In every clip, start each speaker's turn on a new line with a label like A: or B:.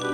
A: ハ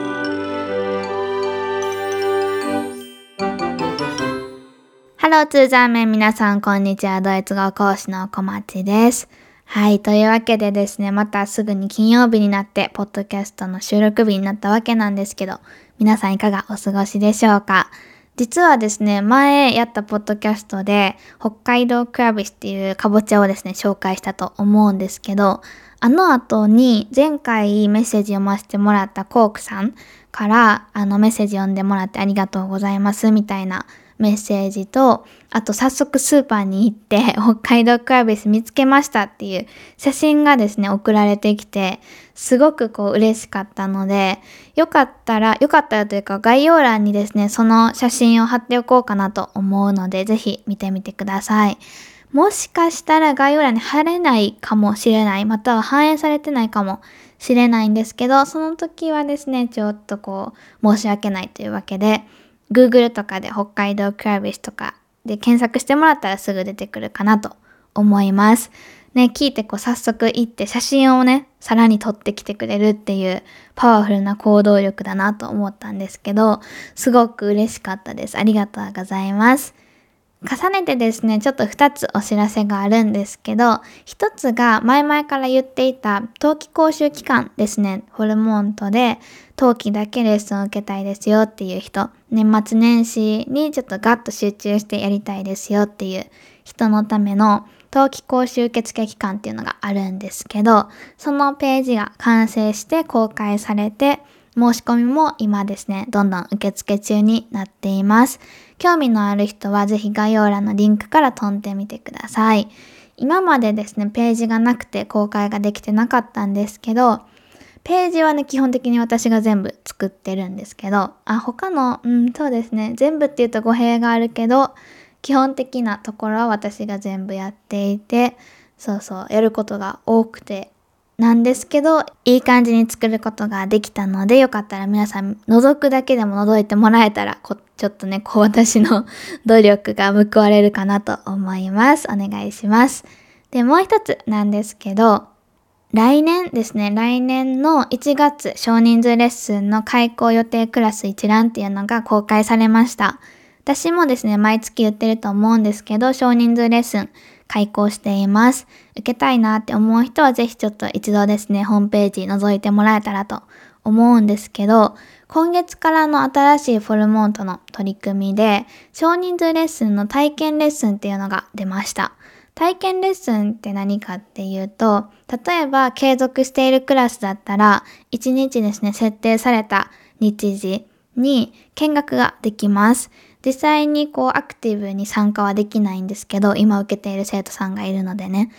A: ローツーザーメン皆さんこんにちは。ドイツ語講師の小町です。はい。というわけでですね、またすぐに金曜日になって、ポッドキャストの収録日になったわけなんですけど、皆さんいかがお過ごしでしょうか？実はですね、前やったポッドキャストで、北海道クラビスっていうかぼちゃをですね、紹介したと思うんですけど、あの後に前回メッセージ読ませてもらったコークさんからあのメッセージ読んでもらってありがとうございますみたいなメッセージと、あと早速スーパーに行って北海道クラビス見つけましたっていう写真がですね、送られてきて、すごくこう嬉しかったので、よかったら、よかったらというか概要欄にですね、その写真を貼っておこうかなと思うので、ぜひ見てみてください。もしかしたら概要欄に貼れないかもしれない、または反映されてないかもしれないんですけど、その時はですね、ちょっとこう、申し訳ないというわけで、Google とかで北海道クラビスとかで検索してもらったらすぐ出てくるかなと思います。ね、聞いてこう早速行って写真をね、さらに撮ってきてくれるっていうパワフルな行動力だなと思ったんですけど、すごく嬉しかったです。ありがとうございます。重ねてですね、ちょっと2つお知らせがあるんですけど、1つが前々から言っていた冬季講習期間ですね、ホルモントで冬季だけレッスンを受けたいですよっていう人、年末年始にちょっとガッと集中してやりたいですよっていう人のための冬季講習受付期間っていうのがあるんですけど、そのページが完成して公開されて、申し込みも今ですね、どんどん受付中になっています。興味のある人はぜひ概要欄のリンクから飛んでみてください。今までですね、ページがなくて公開ができてなかったんですけど、ページはね、基本的に私が全部作ってるんですけど、あ、他の、うん、そうですね、全部って言うと語弊があるけど、基本的なところは私が全部やっていて、そうそう、やることが多くてなんですけど、いい感じに作ることができたので、よかったら皆さん覗くだけでも覗いてもらえたら、ちょっとね、こう私の 努力が報われるかなと思います。お願いします。で、もう一つなんですけど、来年ですね、来年の1月少人数レッスンの開講予定クラス一覧っていうのが公開されました。私もですね、毎月言ってると思うんですけど、少人数レッスン開講しています。受けたいなって思う人はぜひちょっと一度ですね、ホームページ覗いてもらえたらと思うんですけど、今月からの新しいフォルモントの取り組みで、少人数レッスンの体験レッスンっていうのが出ました。体験レッスンって何かっていうと、例えば継続しているクラスだったら、1日ですね、設定された日時に見学ができます。実際にこうアクティブに参加はできないんですけど、今受けている生徒さんがいるのでね、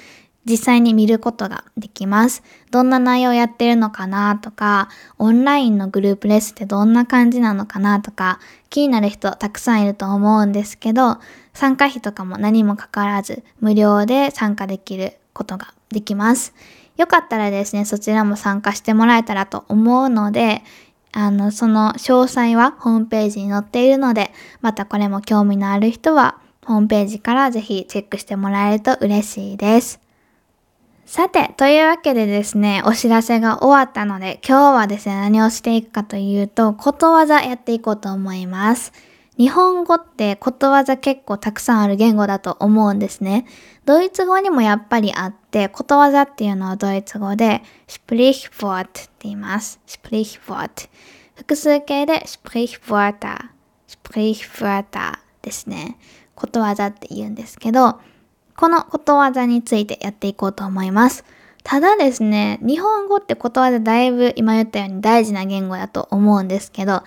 A: 実際に見ることができます。どんな内容やってるのかなとか、オンラインのグループレッスンってどんな感じなのかなとか、気になる人たくさんいると思うんですけど、参加費とかも何もかからず無料で参加できることができます。よかったらですね、そちらも参加してもらえたらと思うので、あの、その詳細はホームページに載っているので、またこれも興味のある人は、ホームページからぜひチェックしてもらえると嬉しいです。さて、というわけでですね、お知らせが終わったので、今日はですね、何をしていくかというと、ことわざやっていこうと思います。日本語ってことわざ結構たくさんある言語だと思うんですね。ドイツ語にもやっぱりあって、ことわざっていうのはドイツ語で Sprichwort って言います。Sprichwort。複数形で Sprichwörter。Sprichwörter ですね。ことわざって言うんですけど、このことわざについてやっていこうと思います。ただですね、日本語ってことわざだいぶ今言ったように大事な言語だと思うんですけど、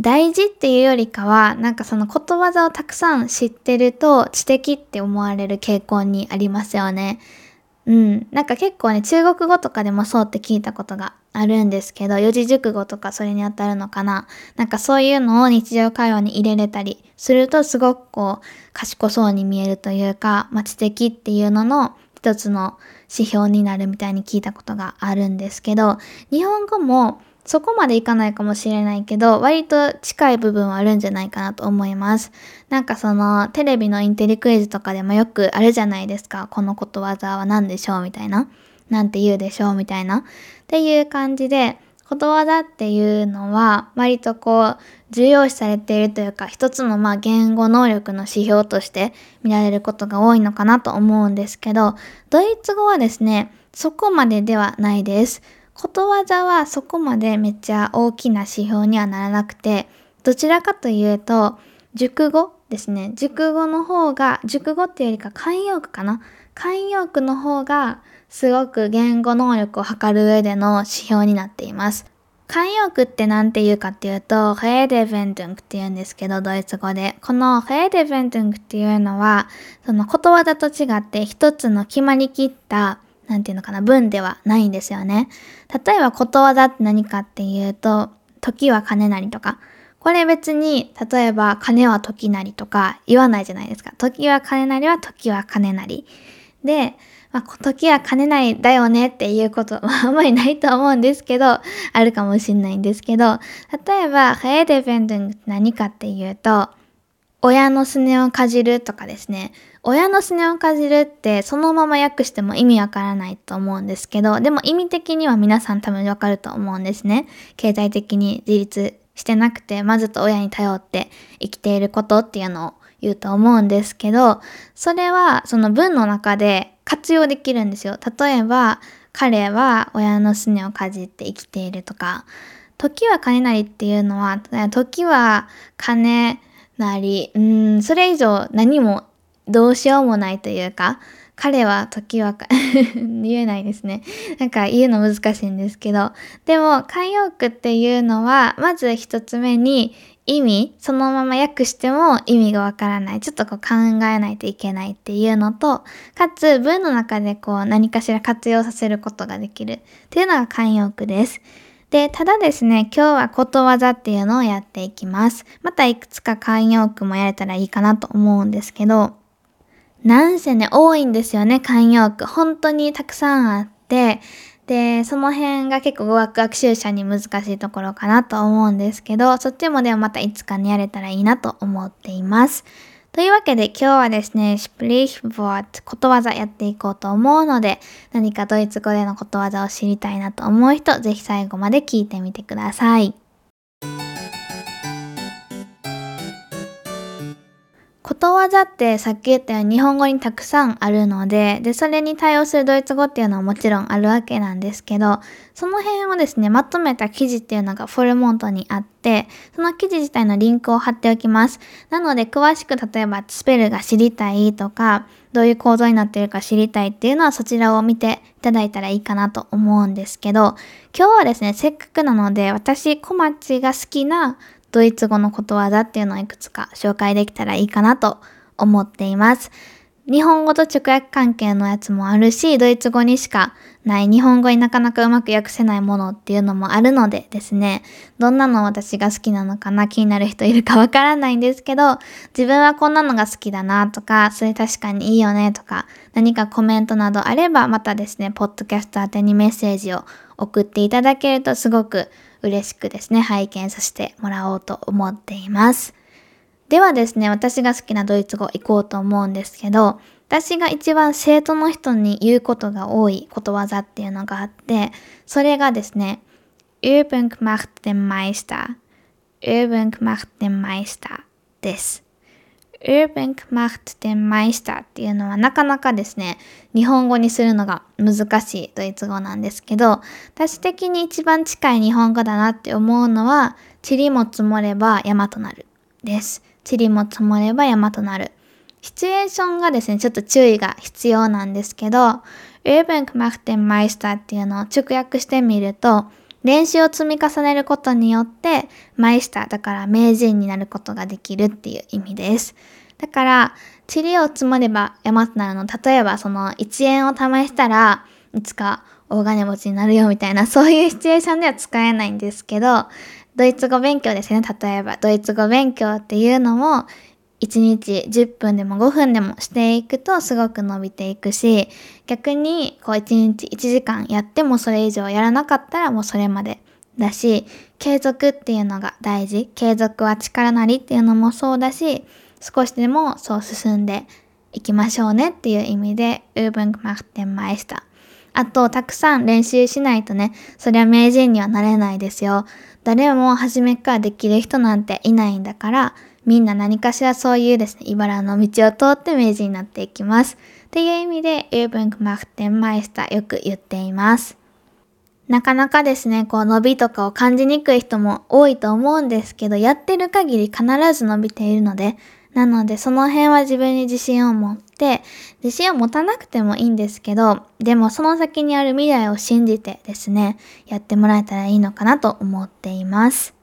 A: 大事っていうよりかは、なんかそのことわざをたくさん知ってると知的って思われる傾向にありますよね。うん。なんか結構ね、中国語とかでもそうって聞いたことがあるんですけど、四字熟語とかそれに当たるのかな。なんかそういうのを日常会話に入れれたりするとすごくこう、賢そうに見えるというか、まあ、知的っていうのの一つの指標になるみたいに聞いたことがあるんですけど、日本語もそこまでいかないかもしれないけど、割と近い部分はあるんじゃないかなと思います。なんかその、テレビのインテリクイズとかでもよくあるじゃないですか。このことわざは何でしょうみたいな。なんて言うでしょうみたいな。っていう感じで、ことわざっていうのは割とこう重要視されているというか一つのまあ言語能力の指標として見られることが多いのかなと思うんですけどドイツ語はですねそこまでではないです。ことわざはそこまでめっちゃ大きな指標にはならなくてどちらかというと熟語ですね熟語の方が熟語っていうよりか慣用句かな慣用句の方がすごく言語能力を測る上での指標になっています。慣用句って何て言うかっていうと、ヘーデベントゥンクって言うんですけど、ドイツ語で。このヘーデベントゥンクっていうのは、そのことわざと違って一つの決まりきった、なんていうのかな、文ではないんですよね。例えばことわざって何かっていうと、時は金なりとか。これ別に、例えば金は時なりとか言わないじゃないですか。時は金なりは時は金なり。で、まあ、時は金ないだよねっていうこと、まあ、んまりないと思うんですけど、あるかもしんないんですけど、例えば、ヘーデベンデングって何かっていうと、親のすねをかじるとかですね。親のすねをかじるってそのまま訳しても意味わからないと思うんですけど、でも意味的には皆さん多分わかると思うんですね。経済的に自立してなくて、まずと親に頼って生きていることっていうのを言うと思うんですけど、それはその文の中で活用できるんですよ。例えば、彼は親のすねをかじって生きているとか、時は金なりっていうのは、時は金なり、うん、それ以上何もどうしようもないというか、彼は時は 言えないですね。なんか言うの難しいんですけど。でも、慣用句っていうのは、まず一つ目に意味、そのまま訳しても意味がわからない。ちょっとこう考えないといけないっていうのと、かつ文の中でこう何かしら活用させることができるっていうのが慣用句です。で、ただですね、今日はことわざっていうのをやっていきます。またいくつか慣用句もやれたらいいかなと思うんですけど、なんせね、多いんですよね、慣用句。本当にたくさんあって、で、その辺が結構語学学習者に難しいところかなと思うんですけど、そっちもでもまたいつかにやれたらいいなと思っています。というわけで今日はですね、 Sprichwort ことわざやっていこうと思うので、何かドイツ語でのことわざを知りたいなと思う人、ぜひ最後まで聞いてみてください。ことわざってさっき言ったように日本語にたくさんあるので、で、それに対応するドイツ語っていうのはもちろんあるわけなんですけど、その辺をですね、まとめた記事っていうのがフォルモントにあって、その記事自体のリンクを貼っておきます。なので、詳しく例えばスペルが知りたいとか、どういう構造になっているか知りたいっていうのはそちらを見ていただいたらいいかなと思うんですけど、今日はですね、せっかくなので、私、小町が好きなドイツ語のことわざっていうのをいくつか紹介できたらいいかなと思っています。日本語と直訳関係のやつもあるし、ドイツ語にしかない日本語になかなかうまく訳せないものっていうのもあるのでですね、どんなの私が好きなのかな気になる人いるかわからないんですけど、自分はこんなのが好きだなとか、それ確かにいいよねとか、何かコメントなどあれば、またですね、ポッドキャスト宛てにメッセージを送っていただけるとすごく嬉しくですね、拝見させてもらおうと思っています。ではですね、私が好きなドイツ語行こうと思うんですけど、私が一番生徒の人に言うことが多いことわざっていうのがあって、それがですね、Übung macht den Meister。Übung macht den Meister です。Übung macht den Meister っていうのはなかなかですね、日本語にするのが難しいドイツ語なんですけど、私的に一番近い日本語だなって思うのは、塵も積もれば山となるです。塵も積もれば山となる。シチュエーションがですね、ちょっと注意が必要なんですけど、Übung macht den Meister っていうのを直訳してみると、練習を積み重ねることによって、マイスター、だから名人になることができるっていう意味です。だから、塵を積もれば山となるの。例えば、その1円を試したらいつか大金持ちになるよみたいな、そういうシチュエーションでは使えないんですけど、ドイツ語勉強ですね。例えば、ドイツ語勉強っていうのも、1日10分でも5分でもしていくとすごく伸びていくし、逆にこう1日1時間やってもそれ以上やらなかったらもうそれまでだし、継続っていうのが大事。継続は力なりっていうのもそうだし、少しでもそう進んでいきましょうねっていう意味で、Übung macht den Meister。あと、たくさん練習しないとね、そりゃ名人にはなれないですよ。誰も初めからできる人なんていないんだから、みんな何かしらそういうですね、茨の道を通って名人になっていきます。っていう意味で、ウーブンクマフテンマイスターよく言っています。なかなかですね、こう伸びとかを感じにくい人も多いと思うんですけど、やってる限り必ず伸びているので、なのでその辺は自分に自信を持って、自信を持たなくてもいいんですけど、でもその先にある未来を信じてですね、やってもらえたらいいのかなと思っています。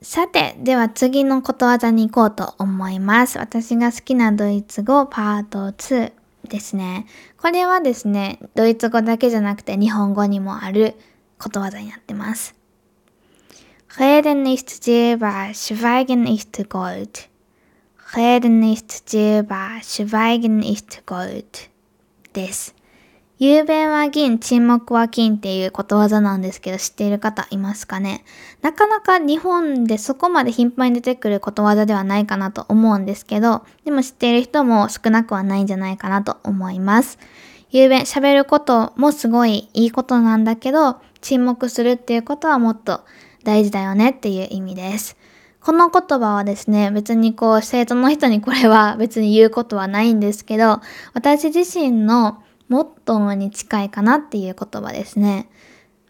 A: さて、では次のことわざに行こうと思います。私が好きなドイツ語パート2ですね。これはですね、ドイツ語だけじゃなくて日本語にもあることわざになってます。Reden ist Silber, Schweigen ist Gold. Reden ist Silber, Schweigen ist Gold. です。雄弁は銀、沈黙は金っていうことわざなんですけど知っている方いますかね？なかなか日本でそこまで頻繁に出てくることわざではないかなと思うんですけど、でも知っている人も少なくはないんじゃないかなと思います。雄弁、喋ることもすごいいいことなんだけど、沈黙するっていうことはもっと大事だよねっていう意味です。この言葉はですね、別にこう生徒の人にこれは別に言うことはないんですけど、私自身のモットーに近いかなっていう言葉ですね。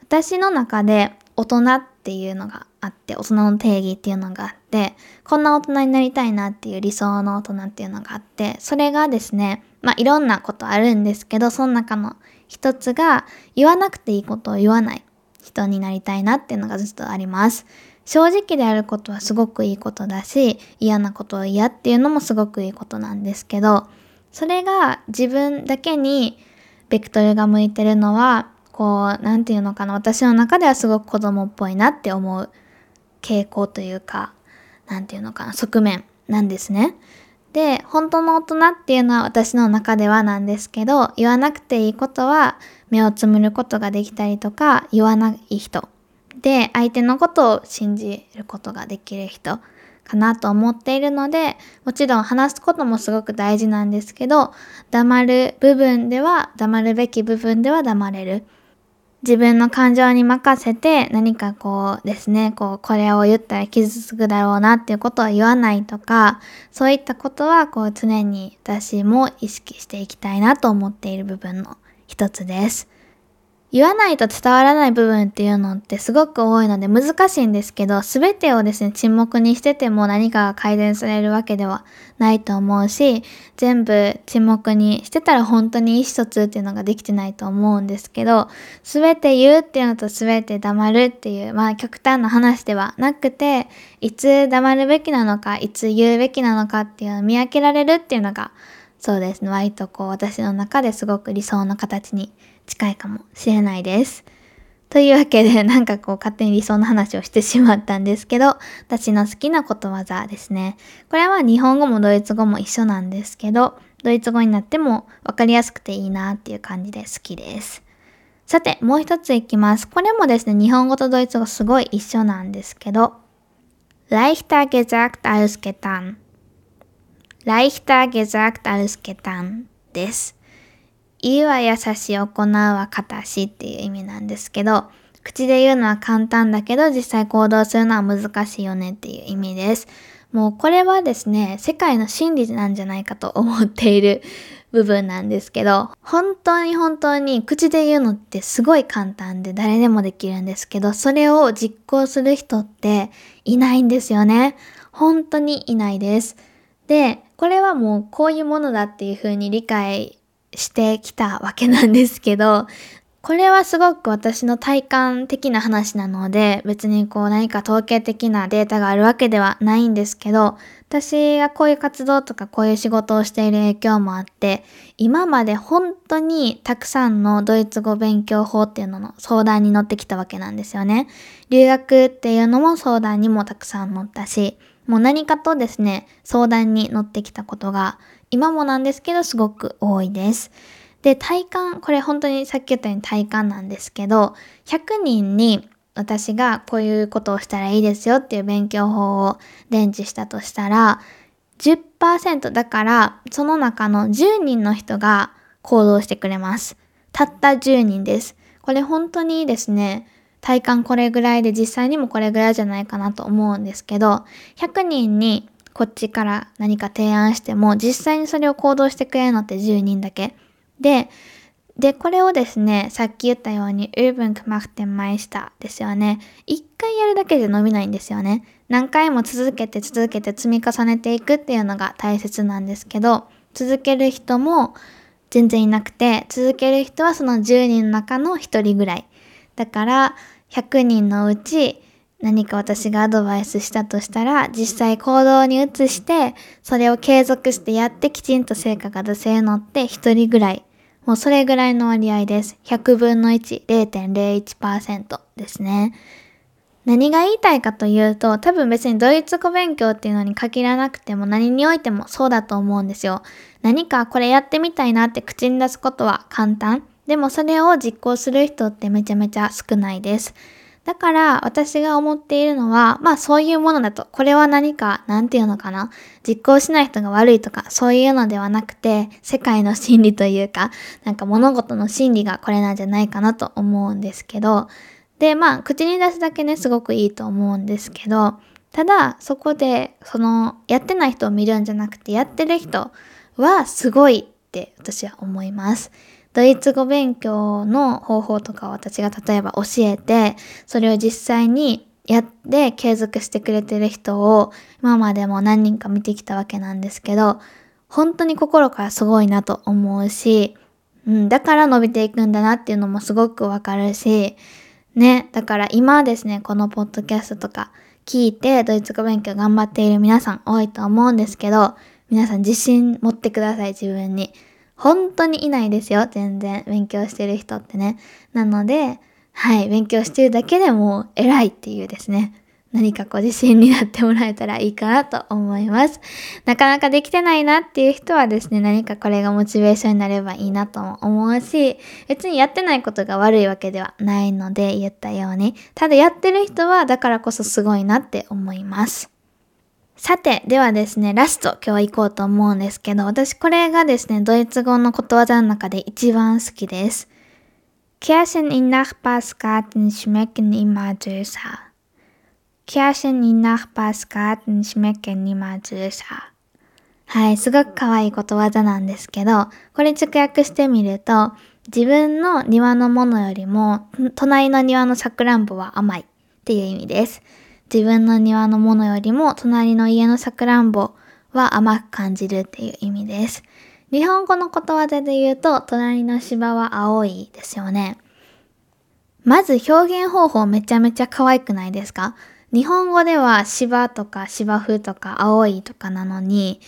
A: 私の中で大人っていうのがあって、大人の定義っていうのがあって、こんな大人になりたいなっていう理想の大人っていうのがあって、それがですね、まあいろんなことあるんですけど、その中の一つが言わなくていいことを言わない人になりたいなっていうのがずっとあります。正直であることはすごくいいことだし、嫌なことを嫌っていうのもすごくいいことなんですけど、それが自分だけにベクトルが向いてるのは、こう、なんていうのかな、私の中ではすごく子供っぽいなって思う傾向というか、なんていうのかな、側面なんですね。で、本当の大人っていうのは私の中ではなんですけど、言わなくていいことは目をつむることができたりとか、言わない人。で、相手のことを信じることができる人。かなと思っているので、もちろん話すこともすごく大事なんですけど、黙る部分では、黙るべき部分では黙れる。自分の感情に任せて何かこうですね、こう、これを言ったら傷つくだろうなっていうことを言わないとか、そういったことはこう常に私も意識していきたいなと思っている部分の一つです。言わないと伝わらない部分っていうのってすごく多いので難しいんですけど、すべてをですね、沈黙にしてても何かが改善されるわけではないと思うし、全部沈黙にしてたら本当に意思疎通っていうのができてないと思うんですけど、すべて言うっていうのとすべて黙るっていう、まあ極端な話ではなくて、いつ黙るべきなのか、いつ言うべきなのかっていうのを見分けられるっていうのが、そうですね、割とこう私の中ですごく理想の形に近いかもしれないです。というわけで、なんかこう勝手に理想の話をしてしまったんですけど、私の好きなことわざですね。これは日本語もドイツ語も一緒なんですけど、ドイツ語になっても分かりやすくていいなっていう感じで好きです。さて、もう一ついきます。これもですね、日本語とドイツ語すごい一緒なんですけど、leichter gesagt als getan leichter gesagt als getan です。言うは優しい、行うは形っていう意味なんですけど、口で言うのは簡単だけど実際行動するのは難しいよねっていう意味です。もうこれはですね、世界の真理なんじゃないかと思っている部分なんですけど、本当に本当に口で言うのってすごい簡単で誰でもできるんですけど、それを実行する人っていないんですよね。本当にいないです。で、これはもうこういうものだっていうふうに理解してきたわけなんですけど、これはすごく私の体感的な話なので、別にこう何か統計的なデータがあるわけではないんですけど、私がこういう活動とかこういう仕事をしている影響もあって、今まで本当にたくさんのドイツ語勉強法っていうのの相談に乗ってきたわけなんですよね。留学っていうのも相談にもたくさん乗ったし、もう何かとですね、相談に乗ってきたことが今もなんですけどすごく多いです。で、体感、これ本当にさっき言ったように体感なんですけど、100人に私がこういうことをしたらいいですよっていう勉強法を伝授したとしたら、10%だからその中の10人の人が行動してくれます。たった10人です。これ本当にですね、体感これぐらいで実際にもこれぐらいじゃないかなと思うんですけど、100人にこっちから何か提案しても、実際にそれを行動してくれるのって10人だけ。で、で、これをですね、さっき言ったように、ウーブンクマフテンマイスターですよね。一回やるだけで伸びないんですよね。何回も続けて続けて積み重ねていくっていうのが大切なんですけど、続ける人も全然いなくて、続ける人はその10人の中の1人ぐらい。だから、100人のうち何か私がアドバイスしたとしたら、実際行動に移して、それを継続してやってきちんと成果が出せるのって1人ぐらいもうそれぐらいの割合です。100分の1、0.01%ですね。何が言いたいかというと、多分別にドイツ語勉強っていうのに限らなくても何においてもそうだと思うんですよ。何かこれやってみたいなって口に出すことは簡単。でもそれを実行する人ってめちゃめちゃ少ないです。だから私が思っているのは、まあそういうものだと、これは何か、なんていうのかな、実行しない人が悪いとか、そういうのではなくて、世界の真理というか、なんか物事の真理がこれなんじゃないかなと思うんですけど、で、まあ口に出すだけね、すごくいいと思うんですけど、ただそこで、その、やってない人を見るんじゃなくて、やってる人はすごいって私は思います。ドイツ語勉強の方法とかを私が例えば教えて、それを実際にやって継続してくれてる人を今までも何人か見てきたわけなんですけど、本当に心からすごいなと思うし、うん、だから伸びていくんだなっていうのもすごくわかるし、ね、だから今ですね、このポッドキャストとか聞いてドイツ語勉強頑張っている皆さん多いと思うんですけど、皆さん自信持ってください、自分に。本当にいないですよ、全然。勉強してる人ってね。なので、はい、勉強してるだけでも偉いっていうですね。何かご自身になってもらえたらいいかなと思います。なかなかできてないなっていう人はですね、何かこれがモチベーションになればいいなとも思うし、別にやってないことが悪いわけではないので言ったように、ただやってる人はだからこそすごいなって思います。さて、ではですね、ラスト今日行こうと思うんですけど、私これがですね、ドイツ語のことわざの中で一番好きです。Kirschen in Nachbarsgarten schmecken immer süßer. Kirschen in Nachbarsgarten schmecken immer süßer. はい、すごく可愛いことわざなんですけど、これ直訳してみると、自分の庭のものよりも、隣の庭のさくらんぼは甘いっていう意味です。自分の庭のものよりも隣の家のさくらんぼは甘く感じるっていう意味です。日本語のことわざで言うと、隣の芝は青いですよね。まず表現方法めちゃめちゃ可愛くないですか？日本語では芝とか芝生とか青いとかなのに、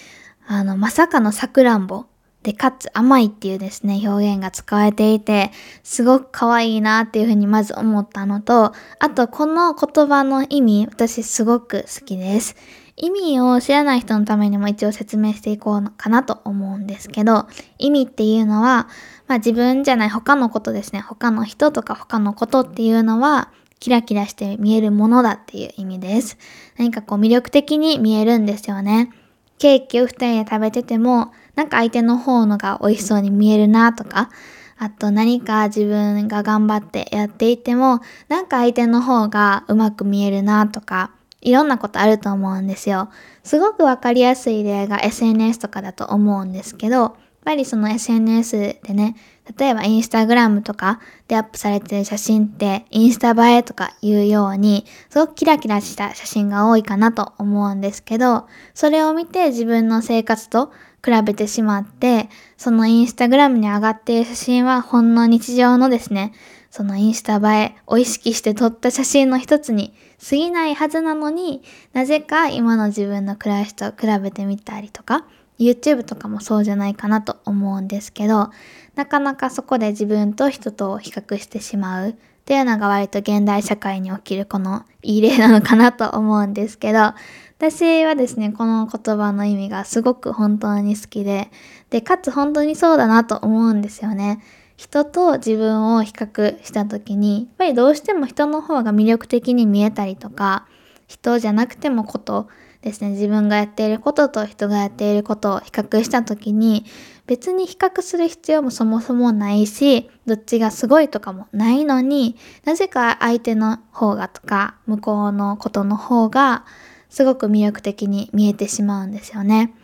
A: あの、まさかのさくらんぼで、かつ甘いっていうですね、表現が使われていて、すごく可愛いなっていうふうにまず思ったのと、あとこの言葉の意味、私すごく好きです。意味を知らない人のためにも一応説明していこうかなと思うんですけど、意味っていうのは、まあ自分じゃない他のことですね。他の人とか他のことっていうのは、キラキラして見えるものだっていう意味です。何かこう魅力的に見えるんですよね。ケーキを二人で食べてても、なんか相手の方のが美味しそうに見えるなとか、あと何か自分が頑張ってやっていても、なんか相手の方がうまく見えるなとか、いろんなことあると思うんですよ。すごくわかりやすい例が SNS とかだと思うんですけど、やっぱりその SNS でね、例えばインスタグラムとかでアップされてる写真ってインスタ映えとかいうようにすごくキラキラした写真が多いかなと思うんですけどそれを見て自分の生活と比べてしまってそのインスタグラムに上がっている写真はほんの日常のですね。そのインスタ映えを意識して撮った写真の一つに過ぎないはずなのになぜか今の自分の暮らしと比べてみたりとか YouTube とかもそうじゃないかなと思うんですけどなかなかそこで自分と人と比較してしまう。っていうのが割と現代社会に起きるこのいい例なのかなと思うんですけど、私はですね、この言葉の意味がすごく本当に好きで、で、かつ本当にそうだなと思うんですよね。人と自分を比較した時に、やっぱりどうしても人の方が魅力的に見えたりとか、人じゃなくてもことですね、自分がやっていることと人がやっていることを比較した時に、別に比較する必要もそもそもないし、どっちがすごいとかもないのに、なぜか相手の方がとか、向こうのことの方が、すごく魅力的に見えてしまうんですよね。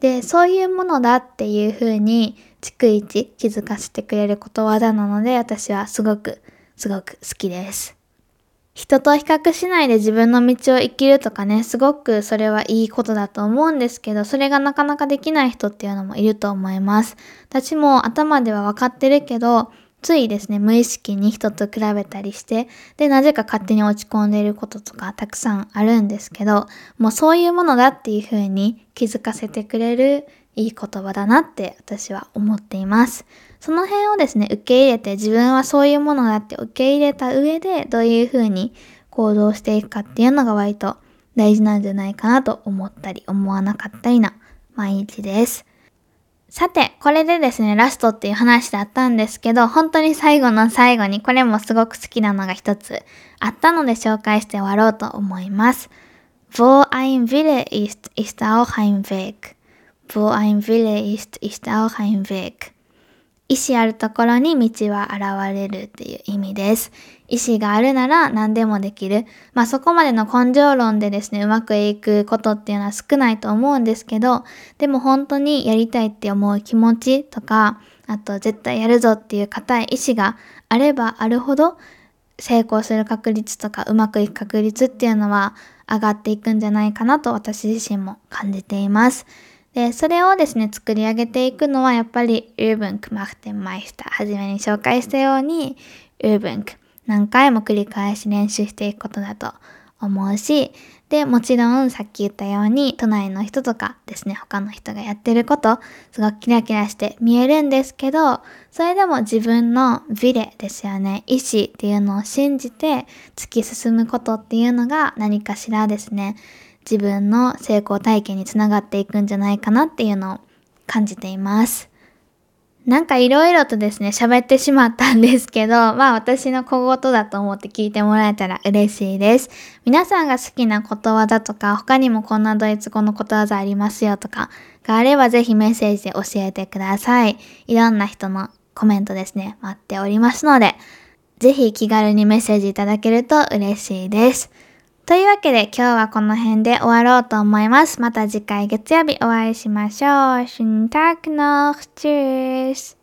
A: で、そういうものだっていう風に、逐一気づかせてくれることわざなので、私はすごく、すごく好きです。人と比較しないで自分の道を生きるとかね、すごくそれはいいことだと思うんですけど、それがなかなかできない人っていうのもいると思います。私も頭では分かってるけど、ついですね、無意識に人と比べたりして、で、なぜか勝手に落ち込んでいることとかたくさんあるんですけど、もうそういうものだっていう風に気づかせてくれるいい言葉だなって私は思っています。その辺をですね、受け入れて自分はそういうものだって受け入れた上でどういう風に行動していくかっていうのが割と大事なんじゃないかなと思ったり思わなかったりな毎日です。さて、これでですね、ラストっていう話だったんですけど、本当に最後の最後にこれもすごく好きなのが一つあったので紹介して終わろうと思います。Wo ein Wille ist, ist auch ein Weg. Wo ein Wille ist, ist auch ein Weg. 意志あるところに道は現れるっていう意味です。意志があるなら何でもできる。まあそこまでの根性論でですね、うまくいくことっていうのは少ないと思うんですけど、でも本当にやりたいって思う気持ちとか、あと絶対やるぞっていう固い意志があればあるほど、成功する確率とかうまくいく確率っていうのは上がっていくんじゃないかなと私自身も感じています。で、それをですね、作り上げていくのは、やっぱり、ウーブンクマフテンマイスター。はじめに紹介したように、ウーブンク。何回も繰り返し練習していくことだと思うし、で、もちろんさっき言ったように、都内の人とかですね、他の人がやってること、すごくキラキラして見えるんですけど、それでも自分のビレですよね、意志っていうのを信じて突き進むことっていうのが何かしらですね、自分の成功体験につながっていくんじゃないかなっていうのを感じています。なんかいろいろとですね、喋ってしまったんですけど、まあ私の小言だと思って聞いてもらえたら嬉しいです。皆さんが好きなことわざとか、他にもこんなドイツ語のことわざありますよとかがあればぜひメッセージで教えてください。いろんな人のコメントですね、待っておりますので、ぜひ気軽にメッセージいただけると嬉しいです。というわけで今日はこの辺で終わろうと思います。また次回月曜日お会いしましょう。シュンタクノーチュース。